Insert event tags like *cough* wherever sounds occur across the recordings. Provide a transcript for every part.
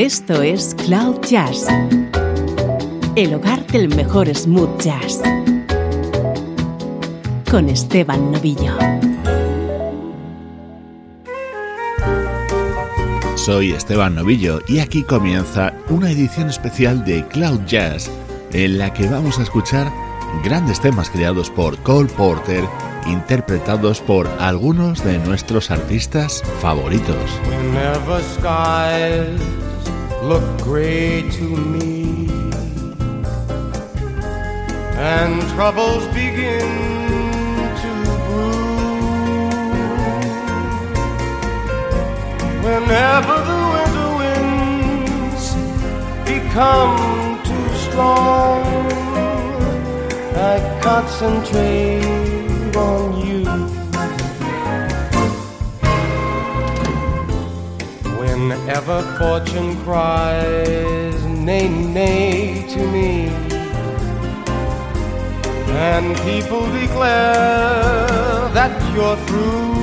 Esto es Cloud Jazz, el hogar del mejor smooth jazz, con Esteban Novillo. Soy Esteban Novillo y aquí comienza una edición especial de Cloud Jazz en la que vamos a escuchar grandes temas creados por Cole Porter interpretados por algunos de nuestros artistas favoritos. Look gray to me and troubles begin to brew whenever the winter winds become too strong I concentrate on you. Whenever fortune cries, nay, nay to me, and people declare that you're through.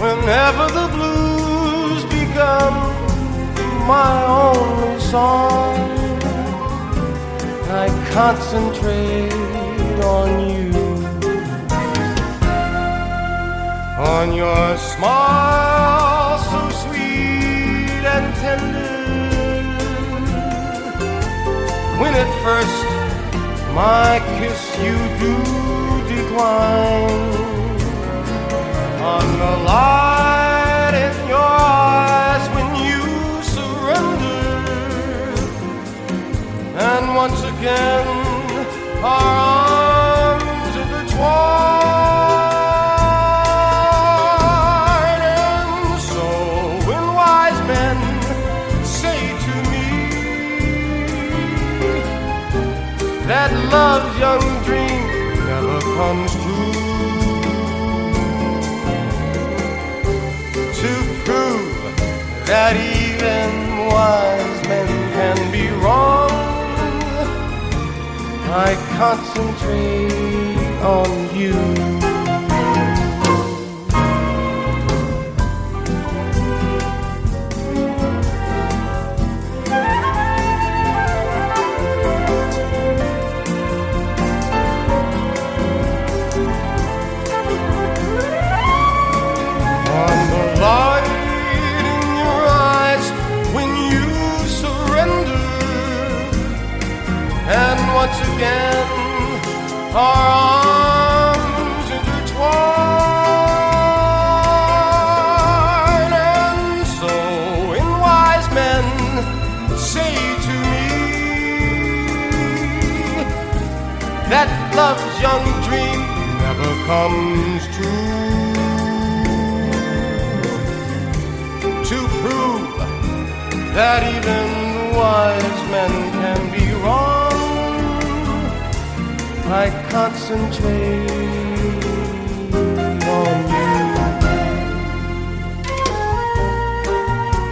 Whenever the blues become my only song I concentrate on you, on your smile so sweet and tender. When at first my kiss you do decline, on the light I concentrate on you. Comes true, to prove that even wise men can be wrong. I concentrate on you.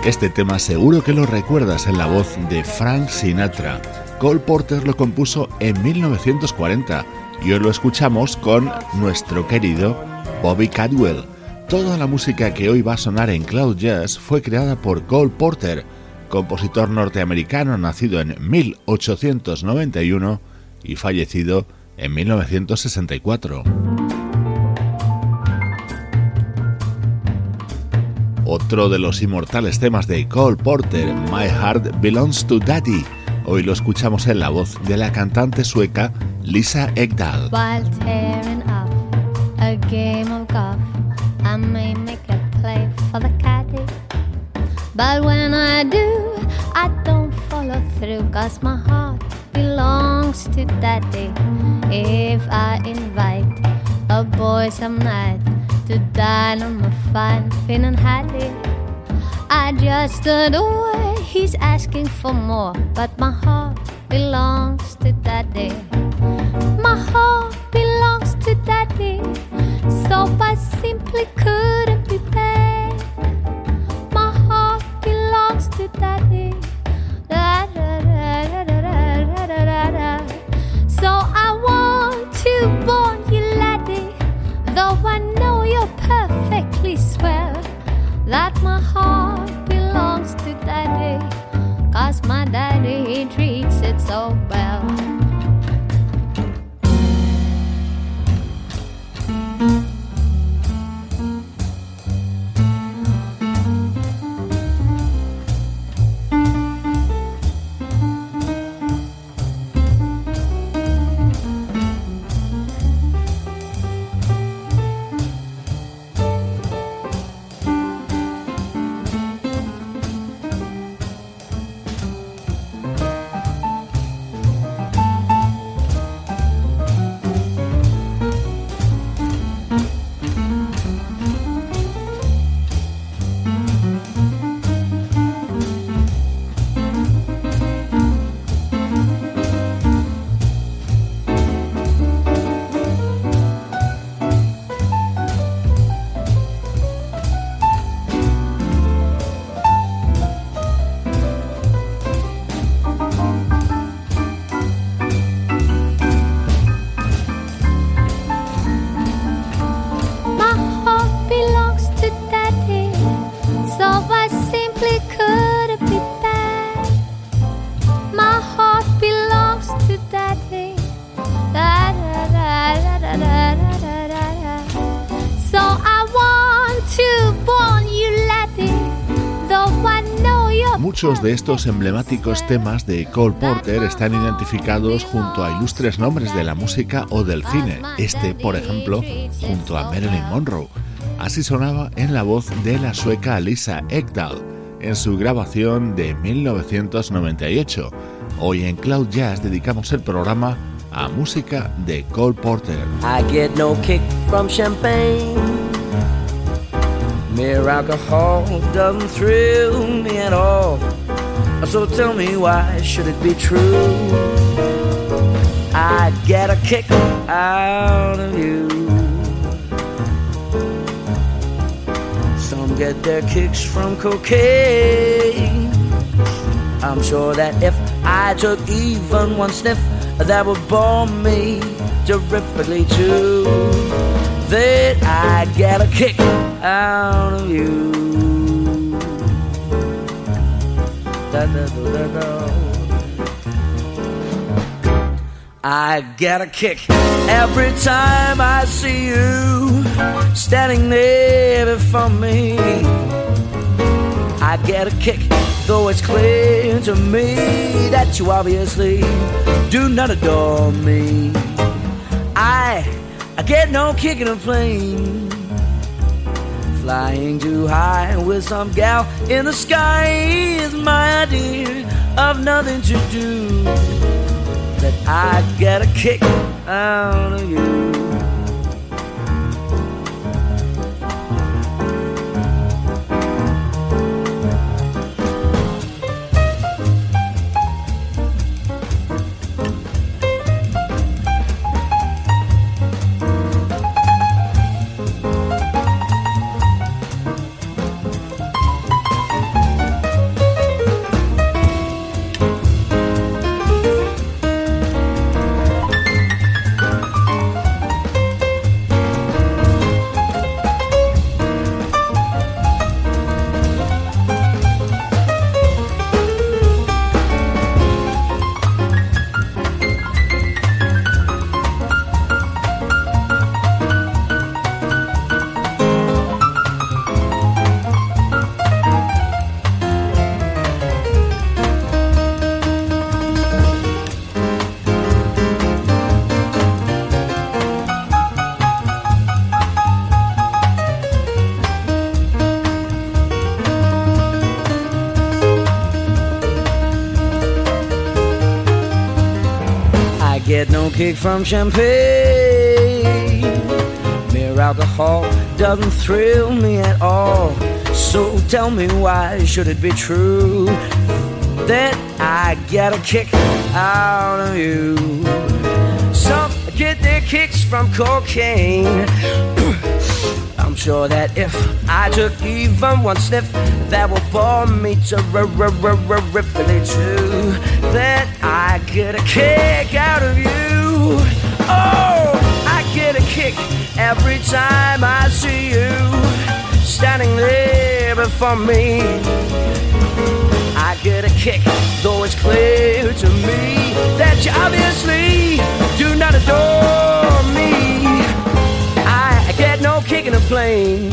Este tema seguro que lo recuerdas en la voz de Frank Sinatra. Cole Porter lo compuso en 1940 y hoy lo escuchamos con nuestro querido Bobby Cadwell. Toda la música que hoy va a sonar en Cloud Jazz fue creada por Cole Porter, compositor norteamericano nacido en 1891 y fallecido en 1964. Otro de los inmortales temas de Cole Porter, My Heart Belongs to Daddy. Hoy lo escuchamos en la voz de la cantante sueca Lisa Ekdahl. But when I do, I don't follow through, cause my heart belongs to daddy. If I invite a boy some night to dine on my fine fin and hattie, I just adore. He's asking for more, but my heart belongs to Daddy. My heart belongs to Daddy, so I simply couldn't be paid. My heart belongs to Daddy. So I want to warn you, laddie, though I know you're perfectly swell, that my heart my daddy, he treats it so well. Muchos de estos emblemáticos temas de Cole Porter están identificados junto a ilustres nombres de la música o del cine. Este, por ejemplo, junto a Marilyn Monroe. Así sonaba en la voz de la sueca Lisa Ekdahl en su grabación de 1998. Hoy en Cloud Jazz dedicamos el programa a música de Cole Porter. I get no kick from champagne. Mere alcohol doesn't thrill me at all. So tell me why should it be true? I get a kick out of you. Some get their kicks from cocaine. I'm sure that if I took even one sniff that would bore me terrifically too. That I'd get a kick out of you. I get a kick every time I see you standing there before me. I get a kick Though it's clear to me that you obviously do not adore me. I, I get no kick in a plane. Flying too high with some gal in the sky is my idea of nothing to do. That I get a kick out of you. Kick from champagne. Mere alcohol doesn't thrill me at all. So tell me why should it be true that I get a kick out of you? Some get their kicks from cocaine. *clears throat* I'm sure that if I took even one sniff, that would bore me terrifically too. That I get a kick out of you. Oh, I get a kick every time I see you standing there before me. I get a kick, though it's clear to me that you obviously do not adore me. I get no kick in a plane.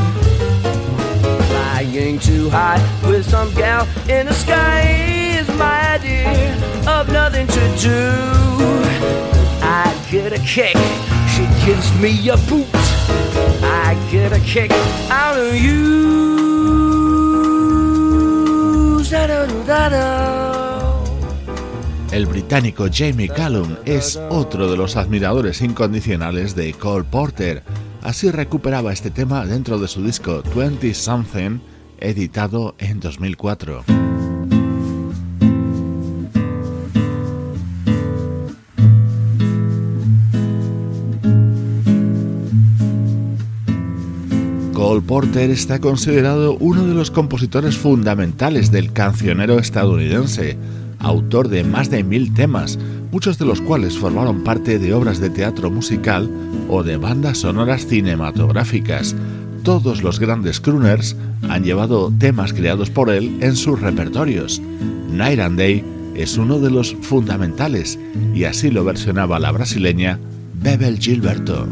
Flying too high with some gal in the sky is my idea of nothing to do. I get a. She gives me a boot. I get a you. El británico Jamie Callum es otro de los admiradores incondicionales de Cole Porter. Así recuperaba este tema dentro de su disco 20 Something, editado en 2004. Porter está considerado uno de los compositores fundamentales del cancionero estadounidense, autor de más de mil temas, muchos de los cuales formaron parte de obras de teatro musical o de bandas sonoras cinematográficas. Todos los grandes crooners han llevado temas creados por él en sus repertorios. Night and Day es uno de los fundamentales y así lo versionaba la brasileña Bebel Gilberto.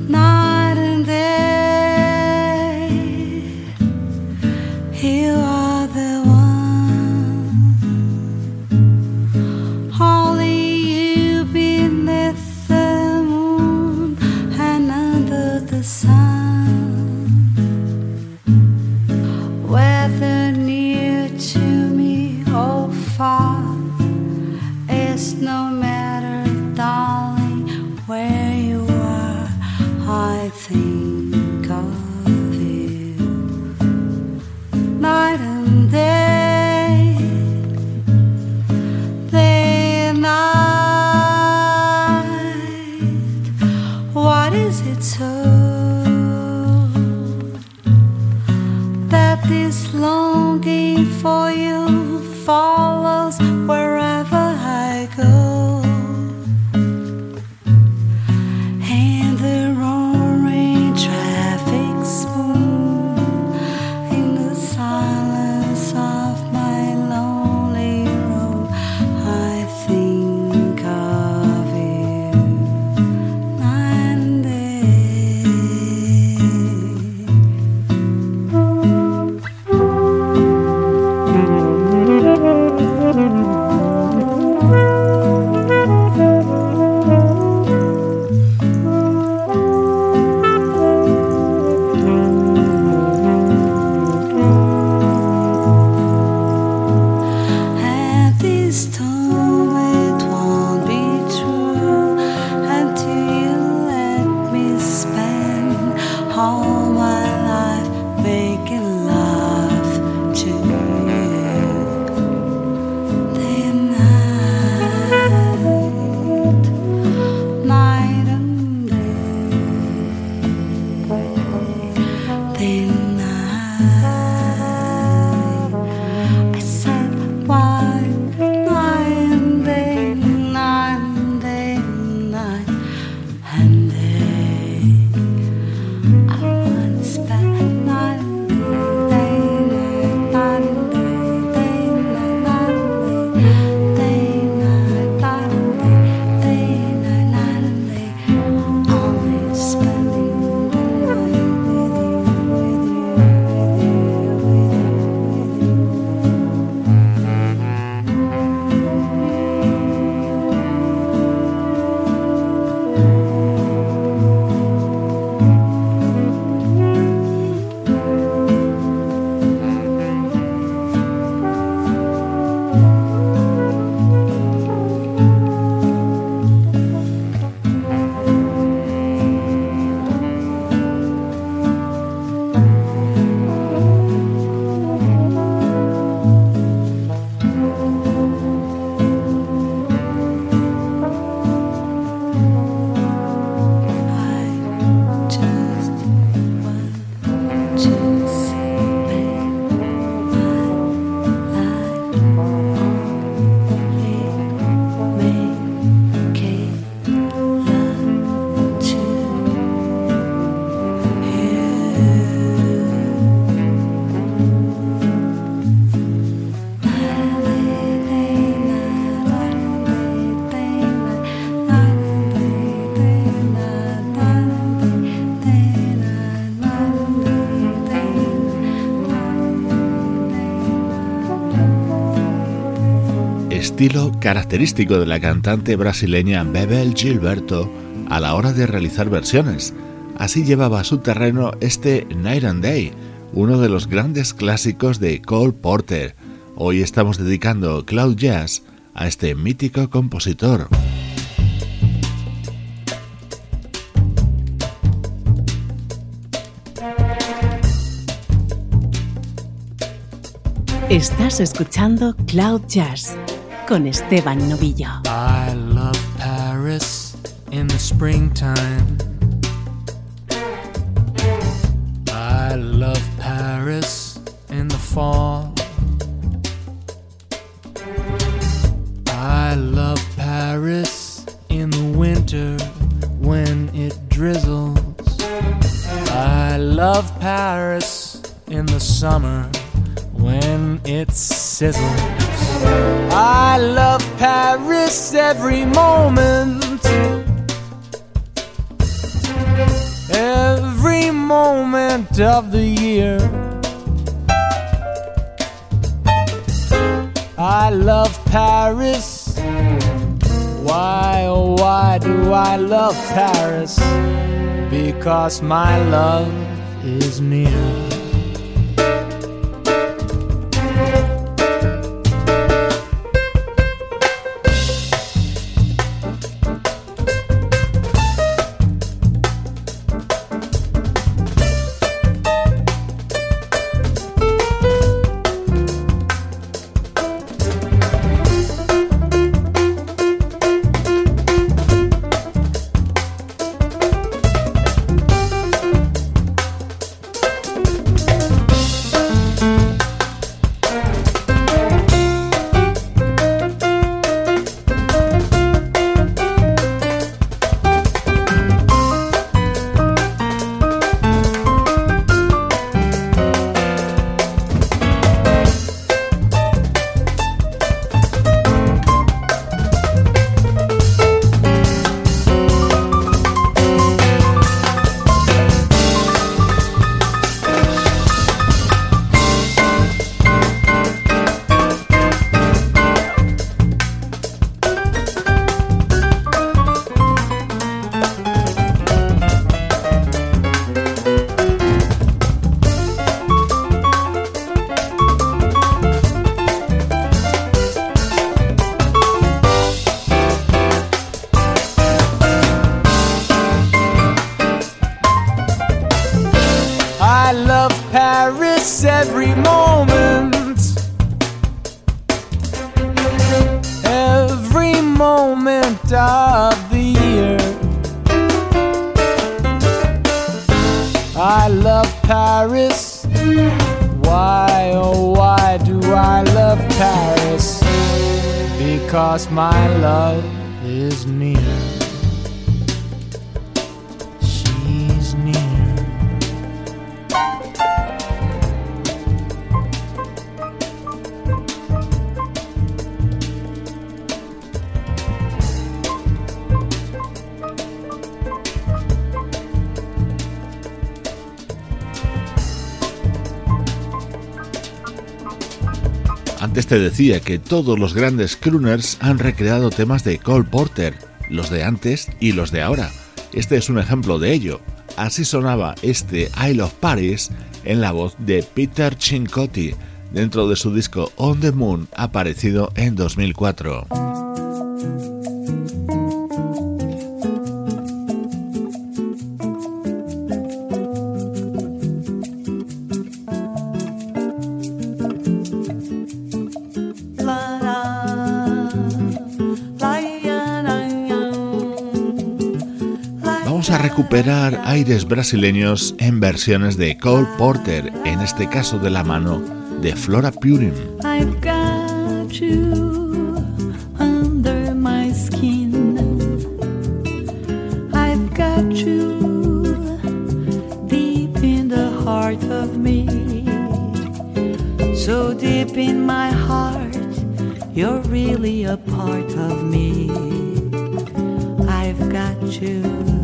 Estilo característico de la cantante brasileña Bebel Gilberto a la hora de realizar versiones. Así llevaba a su terreno este Night and Day, uno de los grandes clásicos de Cole Porter. Hoy estamos dedicando Cloud Jazz a este mítico compositor. Estás escuchando Cloud Jazz con Esteban Novillo. I love Paris in the springtime. I love Paris in the fall. I love Paris in the winter when it drizzles. I love Paris in the summer when it sizzles. I love Paris every moment. Every moment of the year. I love Paris. Why, oh, why do I love Paris? because my love is near. Decía que todos los grandes crooners han recreado temas de Cole Porter, los de antes y los de ahora. Este es un ejemplo de ello. Así sonaba este I Love Paris en la voz de Peter Cincotti dentro de su disco On the Moon aparecido en 2004. Recuperar aires brasileños en versiones de Cole Porter, en este caso de la mano de Flora Purim. I've got you under my skin. I've got you deep in the heart of me. So deep in my heart, you're really a part of me. I've got you.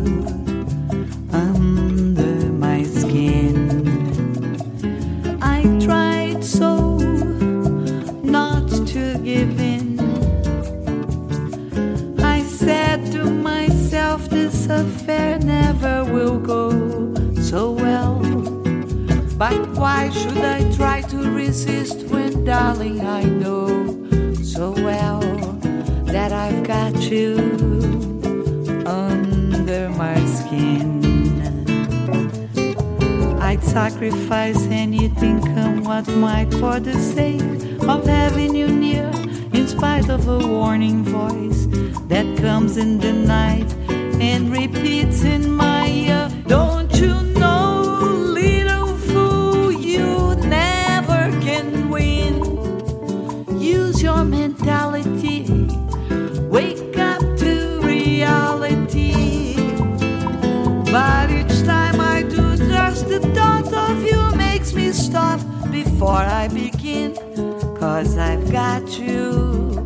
Why should I try to resist when, darling, I know so well that I've got you under my skin? I'd sacrifice anything, come what might, for the sake of having you near, in spite of a warning voice that comes in the night and repeats in Cause I've got you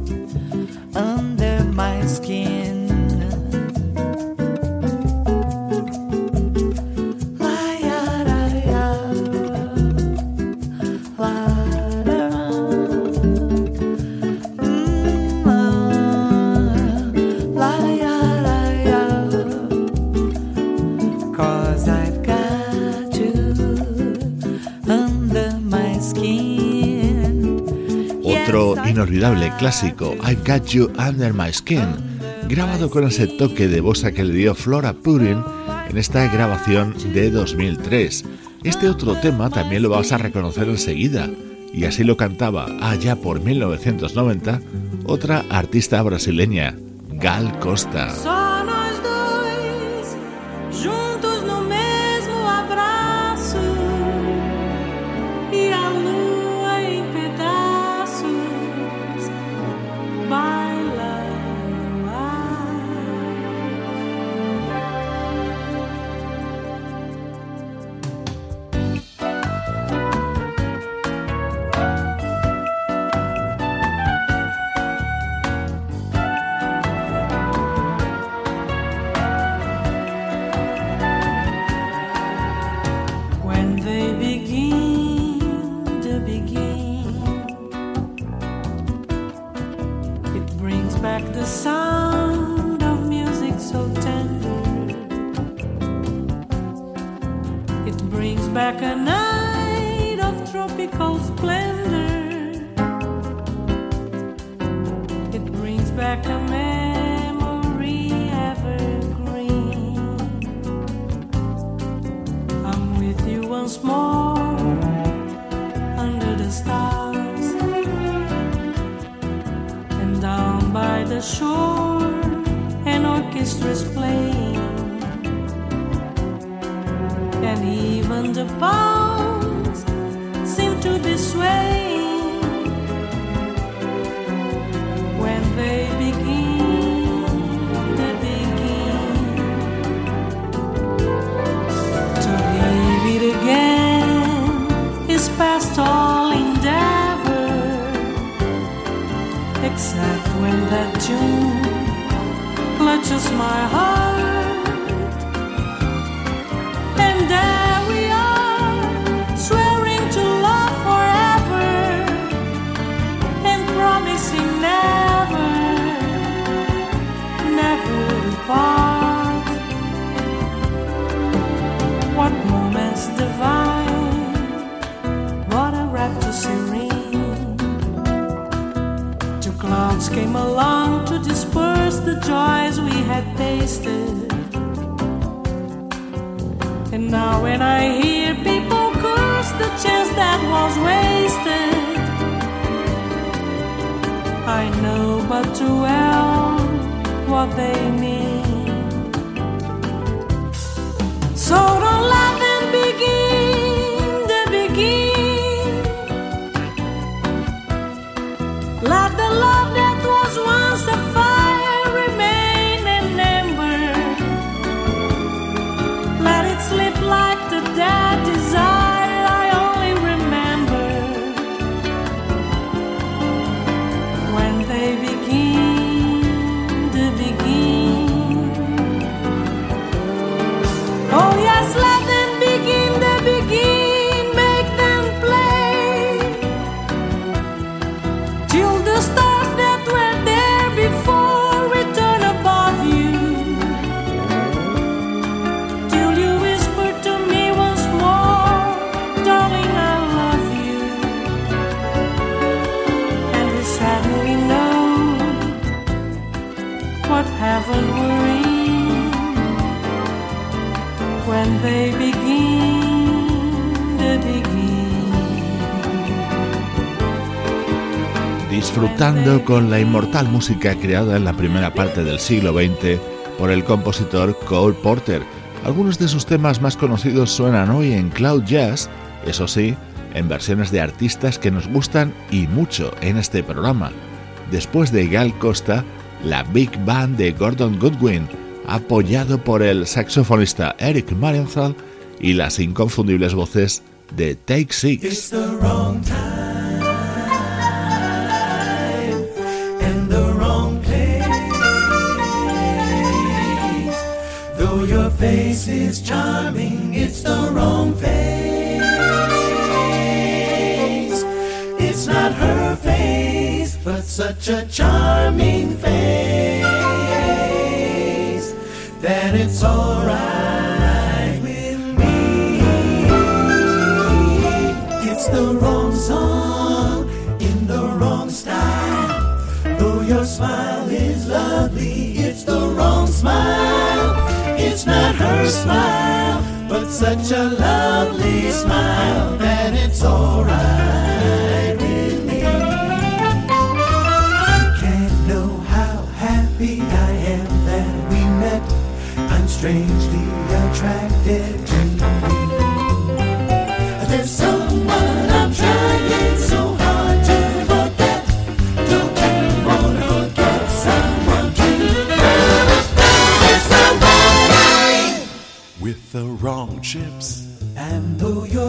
under my skin. Cause I've got you under my skin. Otro inolvidable clásico, I've Got You Under My Skin, grabado con ese toque de bossa que le dio Flora Purin en esta grabación de 2003. Este otro tema también lo vas a reconocer enseguida, y así lo cantaba allá por 1990 otra artista brasileña, Gal Costa. Disfrutando con la inmortal música creada en la primera parte del siglo XX por el compositor Cole Porter. Algunos de sus temas más conocidos suenan hoy en Cloud Jazz, eso sí, en versiones de artistas que nos gustan y mucho en este programa. Después de Gal Costa, la Big Band de Gordon Goodwin, apoyado por el saxofonista Eric Marienthal y las inconfundibles voces de Take Six. Face is charming, it's the wrong face. It's not her face, but such a charming face that it's alright with me. It's the wrong song in the wrong style. Though your smile is lovely, it's the wrong smile. Not her smile, but such a lovely smile that it's alright with me. You can't know how happy I am that we met. I'm strangely attracted to you. Chips. And though your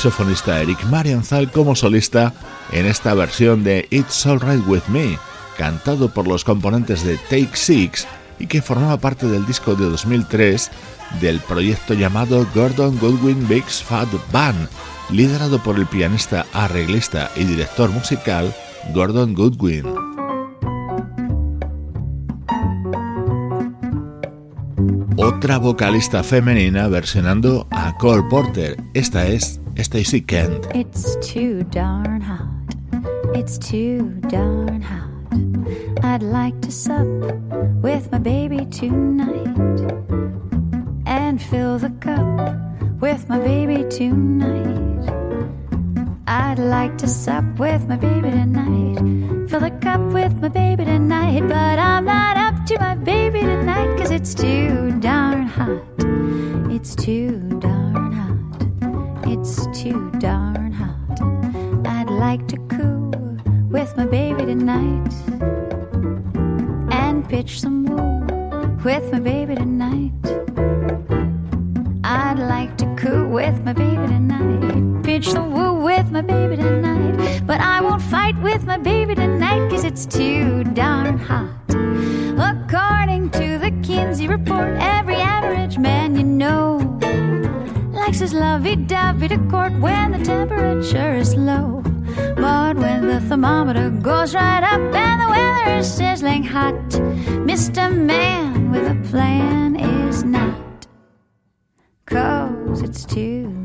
saxofonista Eric Marienthal como solista en esta versión de It's Alright With Me, cantado por los componentes de Take Six y que formaba parte del disco de 2003 del proyecto llamado Gordon Goodwin Big's Fat Band, liderado por el pianista, arreglista y director musical Gordon Goodwin. Otra vocalista femenina versionando a Cole Porter. Esta es Stacey Kent. It's too darn hot. It's too darn hot. I'd like to sup with my baby tonight and fill the cup with my baby tonight. I'd like to sup with my baby tonight, fill the cup with my baby tonight, but I'm not up to my baby tonight cause it's too darn hot. It's too. It's too darn hot. I'd like to coo with my baby tonight and pitch some woo with my baby tonight. I'd like to coo with my baby tonight. pitch some woo with my baby tonight. But I won't fight with my baby tonight, cause it's too darn hot. His lovey-dovey to court when the temperature is low. But when the thermometer goes right up and the weather is sizzling hot, Mr. Man with a plan is not. Cause it's too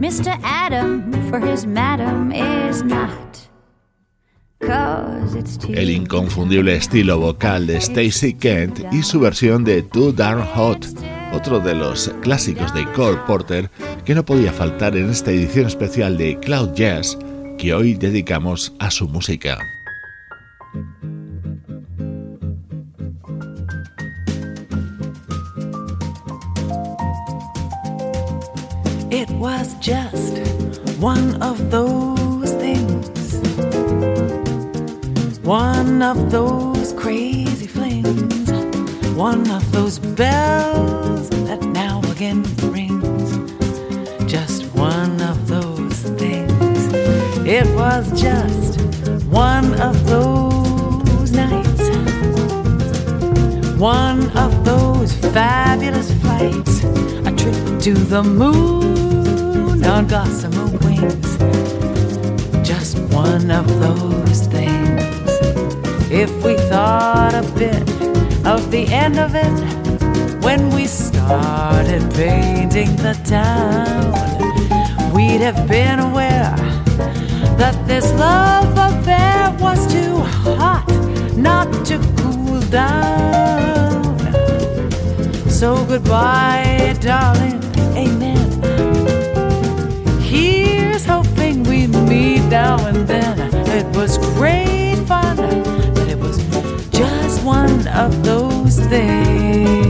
Mr. Adam for his madam is not. El inconfundible estilo vocal de Stacey Kent y su versión de Too Darn Hot, otro de los clásicos de Cole Porter que no podía faltar en esta edición especial de Cloud Jazz que hoy dedicamos a su música. It was just one of those things, one of those crazy flings, one of those bells that now again rings. Just one of those things. It was just one of those nights, one of those fabulous flights, a trip to the moon on gossamer wings. Just one of those things. If we thought a bit of the end of it when we started painting the town, we'd have been aware that this love affair was too hot not to cool down. So goodbye, darling, amen. Now and then. It was great fun, but it was just one of those things.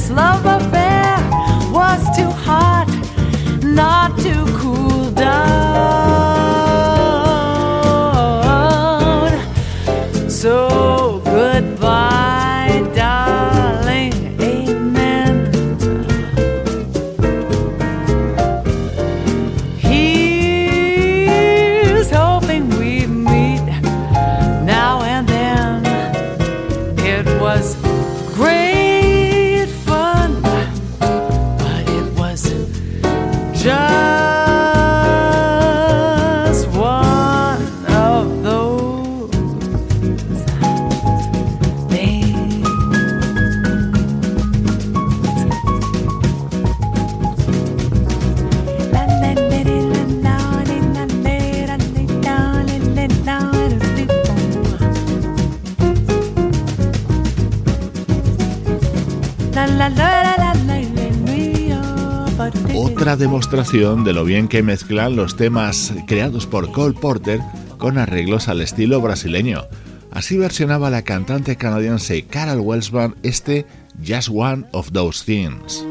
This love de lo bien que mezclan los temas creados por Cole Porter con arreglos al estilo brasileño. Así versionaba la cantante canadiense Carol Welsman este Just One of Those Things.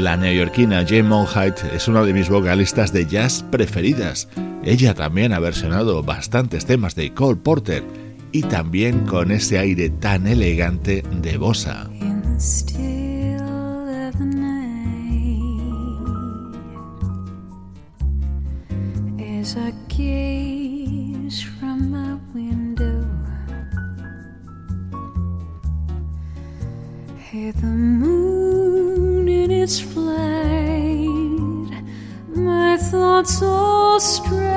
La neoyorquina Jane Monheit es una de mis vocalistas de jazz preferidas. Ella también ha versionado bastantes temas de Cole Porter y también con ese aire tan elegante de bossa. strong.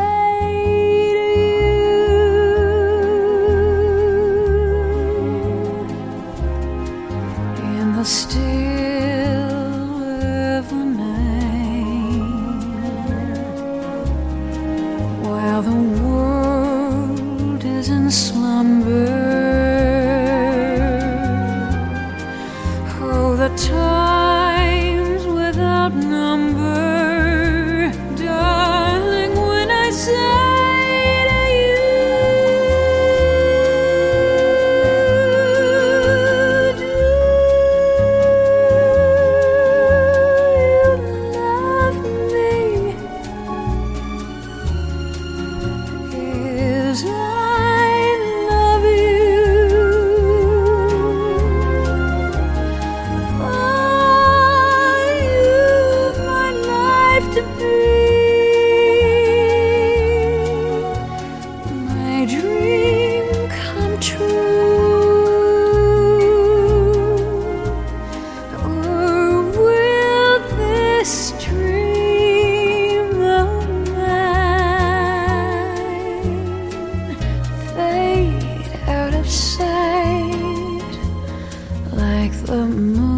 the moon.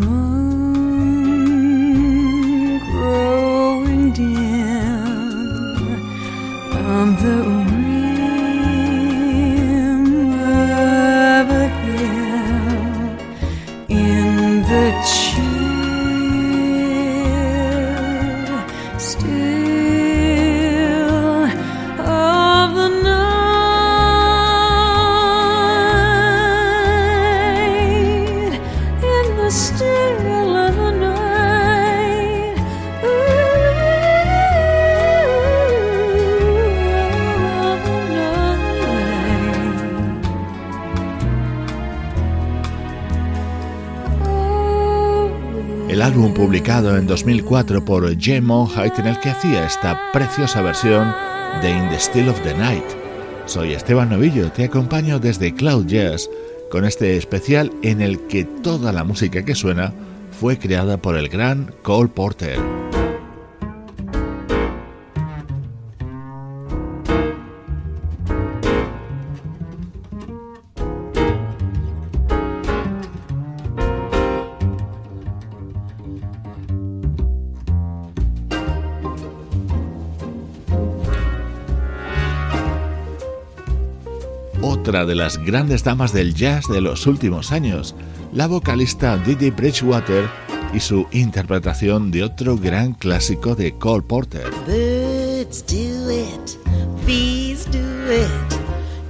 Move. Publicado en 2004 por J. Monheit en el que hacía esta preciosa versión de In the Still of the Night. Soy Esteban Novillo, te acompaño desde Cloud Jazz con este especial en el que toda la música que suena fue creada por el gran Cole Porter. Otra de las grandes damas del jazz de los últimos años, la vocalista Didi Bridgewater y su interpretación de otro gran clásico de Cole Porter. Birds do it, bees do it,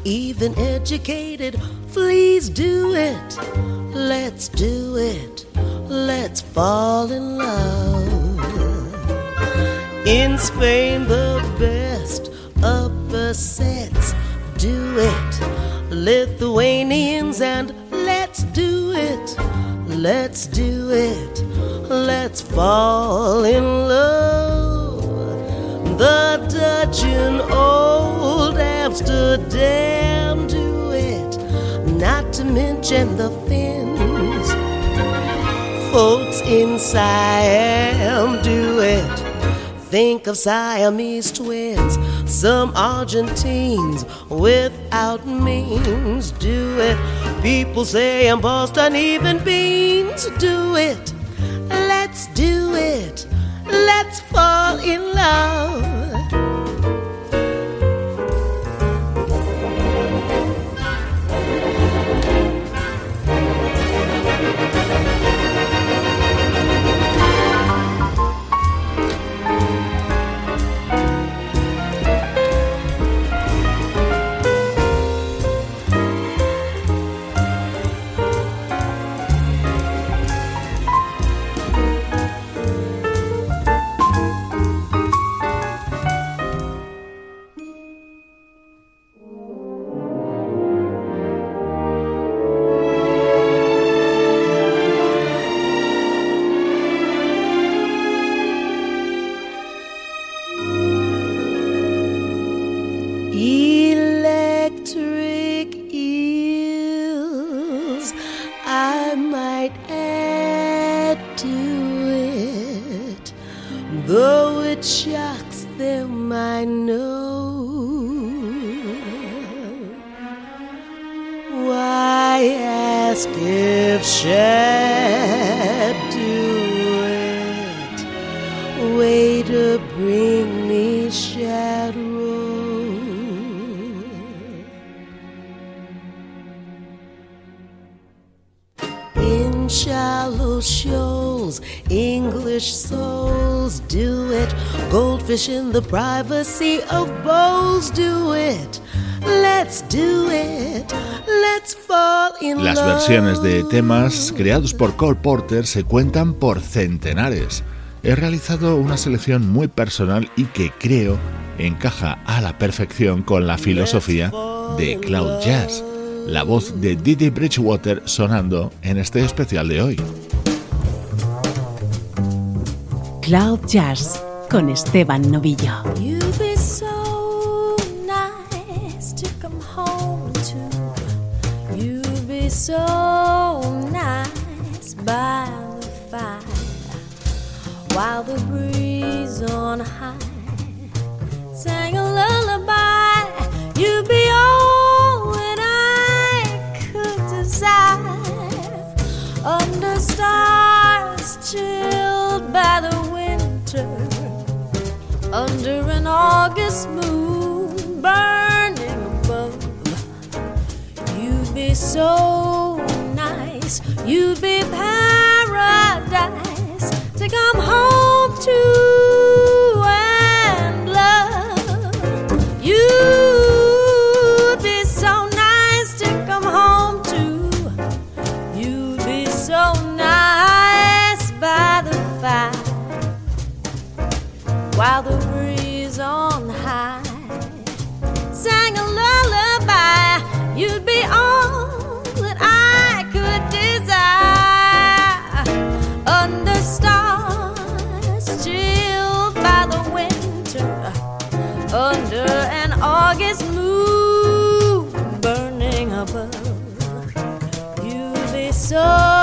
even educated fleas do it. Let's do it, let's fall in love. In Spain, the best upper sets do it. Lithuanians and let's do it, let's do it, let's fall in love. The Dutch in old Amsterdam do it, not to mention the Finns. Folks in Siam do it. Think of Siamese twins, some Argentines without means do it. People say in Boston, even beans do it. Let's do it. Let's fall in love. Ask if Shad do it? Way to bring me shadow. In shallow shoals, English souls do it. Goldfish in the privacy of bowls do it. Let's do it. Let's Las versiones de temas creados por Cole Porter se cuentan por centenares. He realizado una selección muy personal y que creo encaja a la perfección con la filosofía de Cloud Jazz. La voz de Didi Bridgewater sonando en este especial de hoy. Cloud Jazz con Esteban Novillo. So nice by the fire while the breeze on high sang a lullaby. You'd be all that I could desire under stars chilled by the winter under an August moon so nice. You'd be paradise to come home to. above. You'll be so.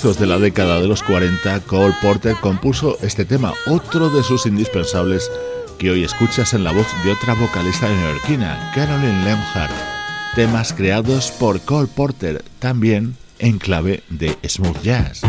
De la década de los 40, Cole Porter compuso este tema, otro de sus indispensables que hoy escuchas en la voz de otra vocalista neoyorquina, Carolyn Leonhardt. Temas creados por Cole Porter, también en clave de smooth jazz.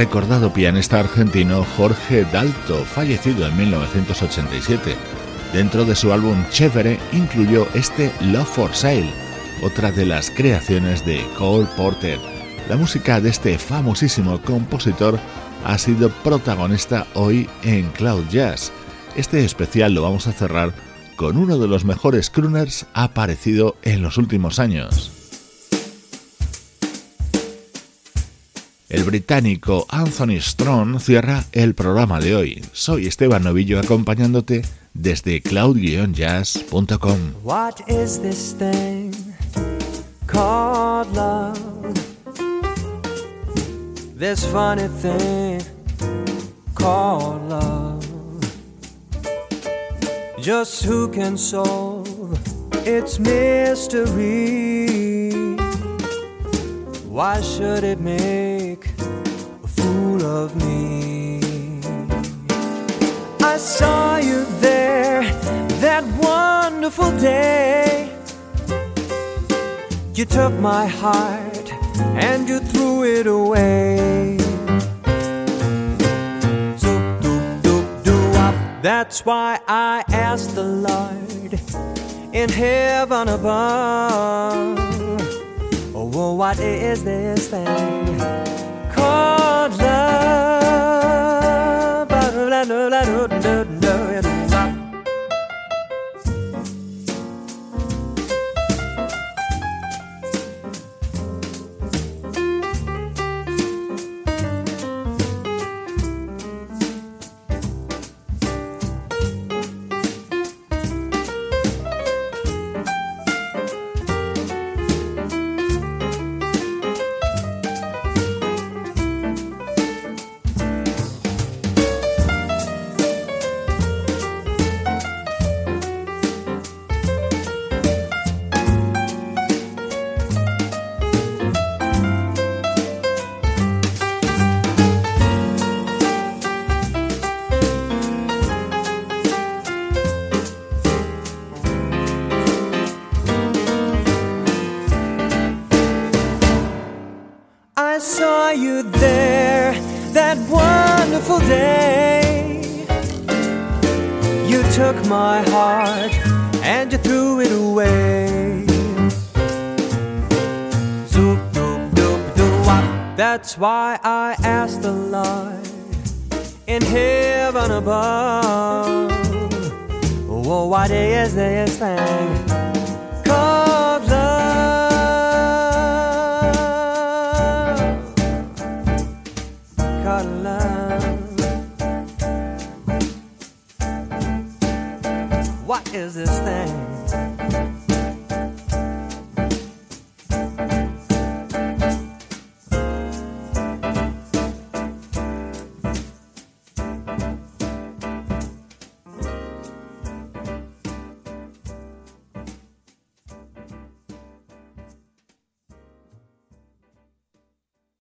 Recordado pianista argentino Jorge Dalto, fallecido en 1987. Dentro de su álbum Chévere incluyó este Love for Sale, otra de las creaciones de Cole Porter. La música de este famosísimo compositor ha sido protagonista hoy en Cloud Jazz. Este especial lo vamos a cerrar con uno de los mejores crooners aparecido en los últimos años. El británico Anthony Strong cierra el programa de hoy. Soy Esteban Novillo acompañándote desde cloud-jazz.com. What is this thing called love? This funny thing called love. Just who can solve its mystery? Why should it make a fool of me? I saw you there that wonderful day. You took my heart and you threw it away. Zoop, doop, doop, doo, wop. That's why I asked the Lord in heaven above. Oh, what is this thing called love?